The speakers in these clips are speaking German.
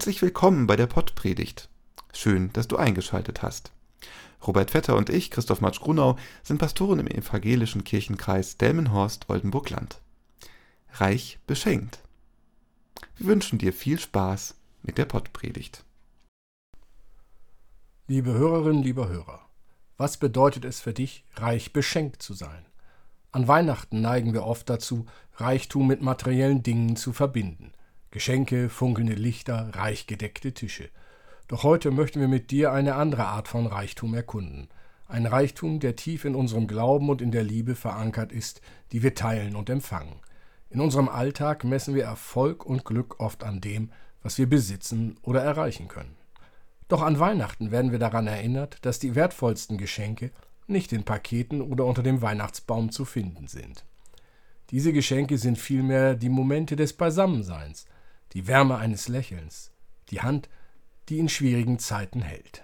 Herzlich willkommen bei der Pottpredigt. Schön, dass du eingeschaltet hast. Robert Vetter und ich, Christoph Matsch-Grunau, sind Pastoren im evangelischen Kirchenkreis Delmenhorst-Oldenburg-Land. Reich beschenkt. Wir wünschen dir viel Spaß mit der Pottpredigt. Liebe Hörerinnen, lieber Hörer, was bedeutet es für dich, reich beschenkt zu sein? An Weihnachten neigen wir oft dazu, Reichtum mit materiellen Dingen zu verbinden. Geschenke, funkelnde Lichter, reich gedeckte Tische. Doch heute möchten wir mit dir eine andere Art von Reichtum erkunden. Ein Reichtum, der tief in unserem Glauben und in der Liebe verankert ist, die wir teilen und empfangen. In unserem Alltag messen wir Erfolg und Glück oft an dem, was wir besitzen oder erreichen können. Doch an Weihnachten werden wir daran erinnert, dass die wertvollsten Geschenke nicht in Paketen oder unter dem Weihnachtsbaum zu finden sind. Diese Geschenke sind vielmehr die Momente des Beisammenseins, die Wärme eines Lächelns, die Hand, die in schwierigen Zeiten hält.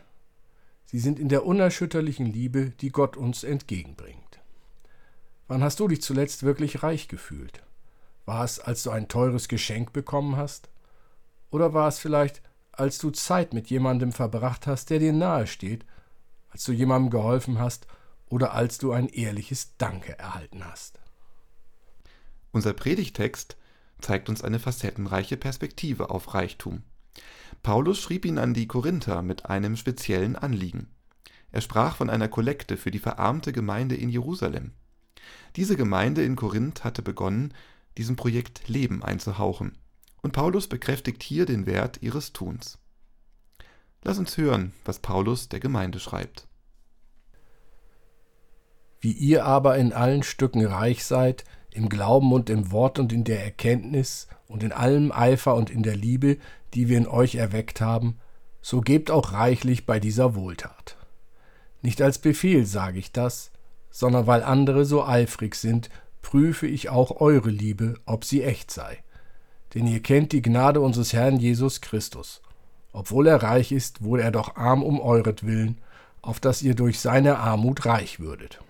Sie sind in der unerschütterlichen Liebe, die Gott uns entgegenbringt. Wann hast du dich zuletzt wirklich reich gefühlt? War es, als du ein teures Geschenk bekommen hast? Oder war es vielleicht, als du Zeit mit jemandem verbracht hast, der dir nahe steht, als du jemandem geholfen hast oder als du ein ehrliches Danke erhalten hast? Unser Predigtext zeigt uns eine facettenreiche Perspektive auf Reichtum. Paulus schrieb ihn an die Korinther mit einem speziellen Anliegen. Er sprach von einer Kollekte für die verarmte Gemeinde in Jerusalem. Diese Gemeinde in Korinth hatte begonnen, diesem Projekt Leben einzuhauchen, und Paulus bekräftigt hier den Wert ihres Tuns. Lass uns hören, was Paulus der Gemeinde schreibt. Wie ihr aber in allen Stücken reich seid, im Glauben und im Wort und in der Erkenntnis und in allem Eifer und in der Liebe, die wir in euch erweckt haben, so gebt auch reichlich bei dieser Wohltat. Nicht als Befehl sage ich das, sondern weil andere so eifrig sind, prüfe ich auch eure Liebe, ob sie echt sei. Denn ihr kennt die Gnade unseres Herrn Jesus Christus. Obwohl er reich ist, wurde er doch arm um euretwillen, auf dass ihr durch seine Armut reich würdet.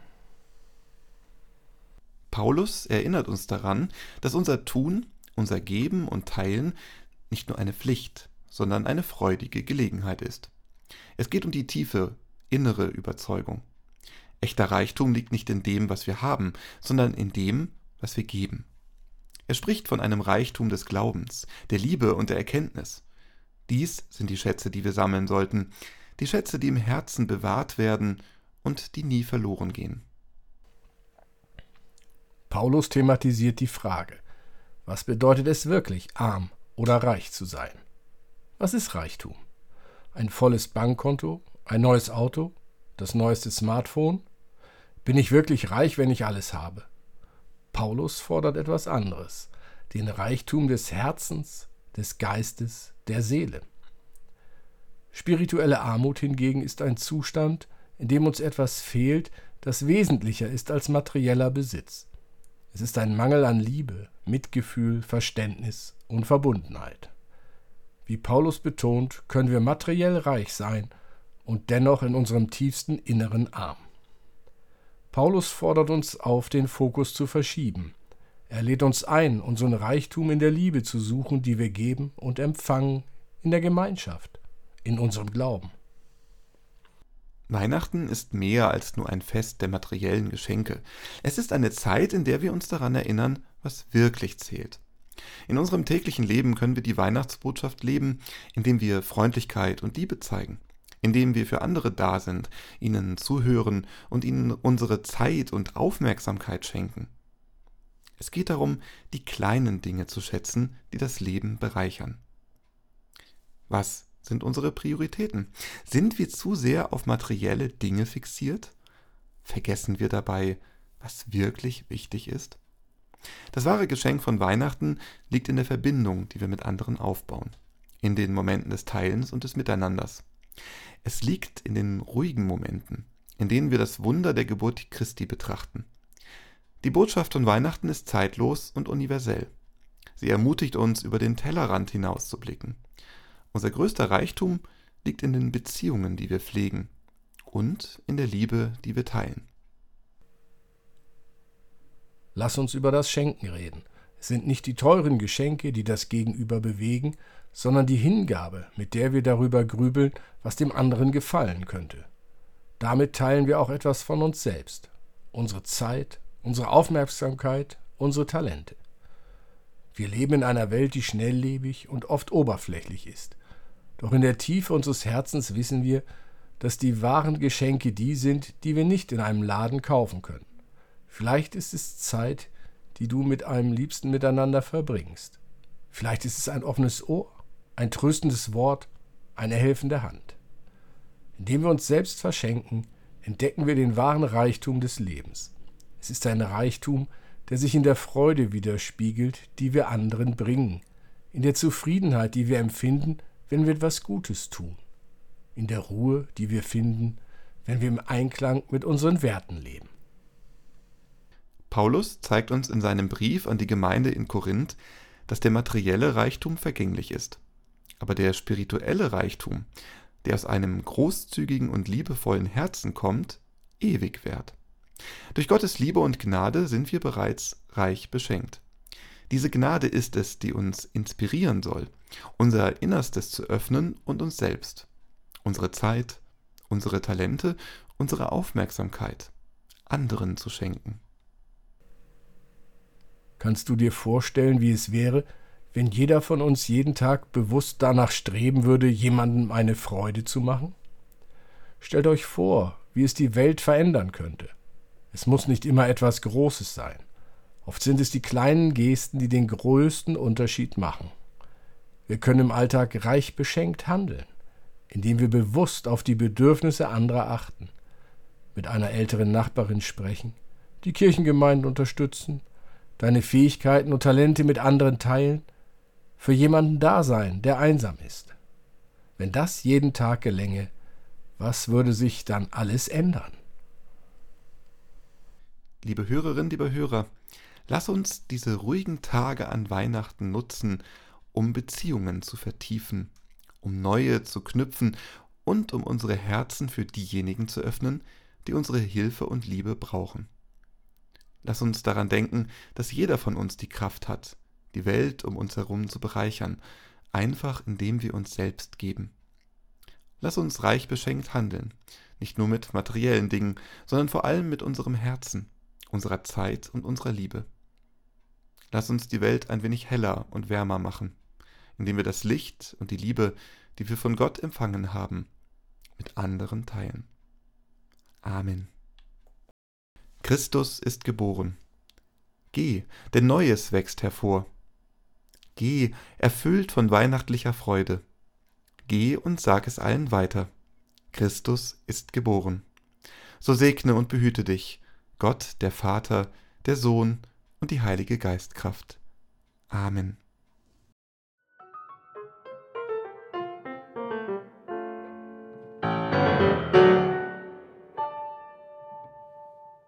Paulus erinnert uns daran, dass unser Tun, unser Geben und Teilen nicht nur eine Pflicht, sondern eine freudige Gelegenheit ist. Es geht um die tiefe, innere Überzeugung. Echter Reichtum liegt nicht in dem, was wir haben, sondern in dem, was wir geben. Er spricht von einem Reichtum des Glaubens, der Liebe und der Erkenntnis. Dies sind die Schätze, die wir sammeln sollten, die Schätze, die im Herzen bewahrt werden und die nie verloren gehen. Paulus thematisiert die Frage, was bedeutet es wirklich, arm oder reich zu sein? Was ist Reichtum? Ein volles Bankkonto? Ein neues Auto? Das neueste Smartphone? Bin ich wirklich reich, wenn ich alles habe? Paulus fordert etwas anderes, den Reichtum des Herzens, des Geistes, der Seele. Spirituelle Armut hingegen ist ein Zustand, in dem uns etwas fehlt, das wesentlicher ist als materieller Besitz. Es ist ein Mangel an Liebe, Mitgefühl, Verständnis und Verbundenheit. Wie Paulus betont, können wir materiell reich sein und dennoch in unserem tiefsten Inneren arm. Paulus fordert uns auf, den Fokus zu verschieben. Er lädt uns ein, unseren Reichtum in der Liebe zu suchen, die wir geben und empfangen in der Gemeinschaft, in unserem Glauben. Weihnachten ist mehr als nur ein Fest der materiellen Geschenke. Es ist eine Zeit, in der wir uns daran erinnern, was wirklich zählt. In unserem täglichen Leben können wir die Weihnachtsbotschaft leben, indem wir Freundlichkeit und Liebe zeigen, indem wir für andere da sind, ihnen zuhören und ihnen unsere Zeit und Aufmerksamkeit schenken. Es geht darum, die kleinen Dinge zu schätzen, die das Leben bereichern. Was sind unsere Prioritäten? Sind wir zu sehr auf materielle Dinge fixiert? Vergessen wir dabei, was wirklich wichtig ist? Das wahre Geschenk von Weihnachten liegt in der Verbindung, die wir mit anderen aufbauen, in den Momenten des Teilens und des Miteinanders. Es liegt in den ruhigen Momenten, in denen wir das Wunder der Geburt Christi betrachten. Die Botschaft von Weihnachten ist zeitlos und universell. Sie ermutigt uns, über den Tellerrand hinauszublicken. Unser größter Reichtum liegt in den Beziehungen, die wir pflegen und in der Liebe, die wir teilen. Lass uns über das Schenken reden. Es sind nicht die teuren Geschenke, die das Gegenüber bewegen, sondern die Hingabe, mit der wir darüber grübeln, was dem anderen gefallen könnte. Damit teilen wir auch etwas von uns selbst, unsere Zeit, unsere Aufmerksamkeit, unsere Talente. Wir leben in einer Welt, die schnelllebig und oft oberflächlich ist. Doch in der Tiefe unseres Herzens wissen wir, dass die wahren Geschenke die sind, die wir nicht in einem Laden kaufen können. Vielleicht ist es Zeit, die du mit einem Liebsten miteinander verbringst. Vielleicht ist es ein offenes Ohr, ein tröstendes Wort, eine helfende Hand. Indem wir uns selbst verschenken, entdecken wir den wahren Reichtum des Lebens. Es ist ein Reichtum, der sich in der Freude widerspiegelt, die wir anderen bringen, in der Zufriedenheit, die wir empfinden, wenn wir etwas Gutes tun, in der Ruhe, die wir finden, wenn wir im Einklang mit unseren Werten leben. Paulus zeigt uns in seinem Brief an die Gemeinde in Korinth, dass der materielle Reichtum vergänglich ist. Aber der spirituelle Reichtum, der aus einem großzügigen und liebevollen Herzen kommt, ewig währt. Durch Gottes Liebe und Gnade sind wir bereits reich beschenkt. Diese Gnade ist es, die uns inspirieren soll, unser Innerstes zu öffnen und uns selbst, unsere Zeit, unsere Talente, unsere Aufmerksamkeit anderen zu schenken. Kannst du dir vorstellen, wie es wäre, wenn jeder von uns jeden Tag bewusst danach streben würde, jemandem eine Freude zu machen? Stellt euch vor, wie es die Welt verändern könnte. Es muss nicht immer etwas Großes sein. Oft sind es die kleinen Gesten, die den größten Unterschied machen. Wir können im Alltag reich beschenkt handeln, indem wir bewusst auf die Bedürfnisse anderer achten, mit einer älteren Nachbarin sprechen, die Kirchengemeinde unterstützen, deine Fähigkeiten und Talente mit anderen teilen, für jemanden da sein, der einsam ist. Wenn das jeden Tag gelänge, was würde sich dann alles ändern? Liebe Hörerinnen, liebe Hörer, lass uns diese ruhigen Tage an Weihnachten nutzen, um Beziehungen zu vertiefen, um neue zu knüpfen und um unsere Herzen für diejenigen zu öffnen, die unsere Hilfe und Liebe brauchen. Lass uns daran denken, dass jeder von uns die Kraft hat, die Welt um uns herum zu bereichern, einfach indem wir uns selbst geben. Lass uns reich beschenkt handeln, nicht nur mit materiellen Dingen, sondern vor allem mit unserem Herzen, unserer Zeit und unserer Liebe. Lass uns die Welt ein wenig heller und wärmer machen, indem wir das Licht und die Liebe, die wir von Gott empfangen haben, mit anderen teilen. Amen. Christus ist geboren. Geh, denn Neues wächst hervor. Geh, erfüllt von weihnachtlicher Freude. Geh und sag es allen weiter. Christus ist geboren. So segne und behüte dich, Gott, der Vater, der Sohn und die Heilige Geistkraft. Amen.